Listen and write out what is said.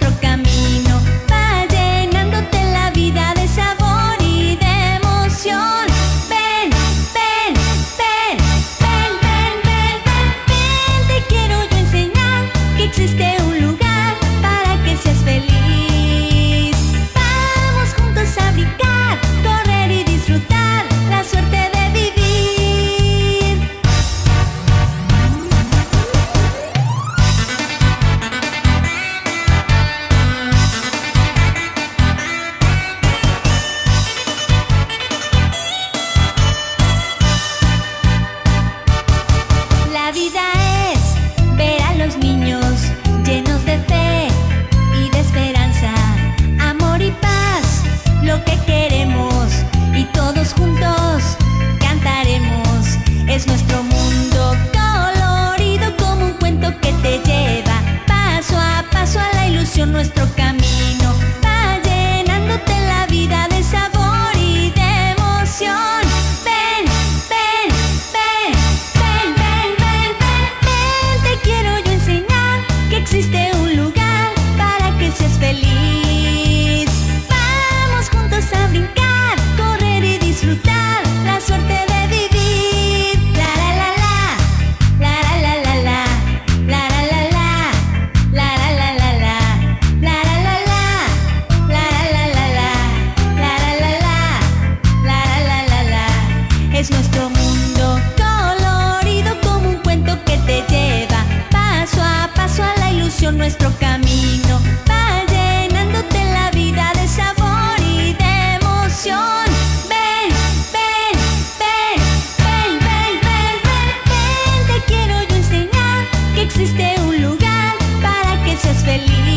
nuestro. noches felices.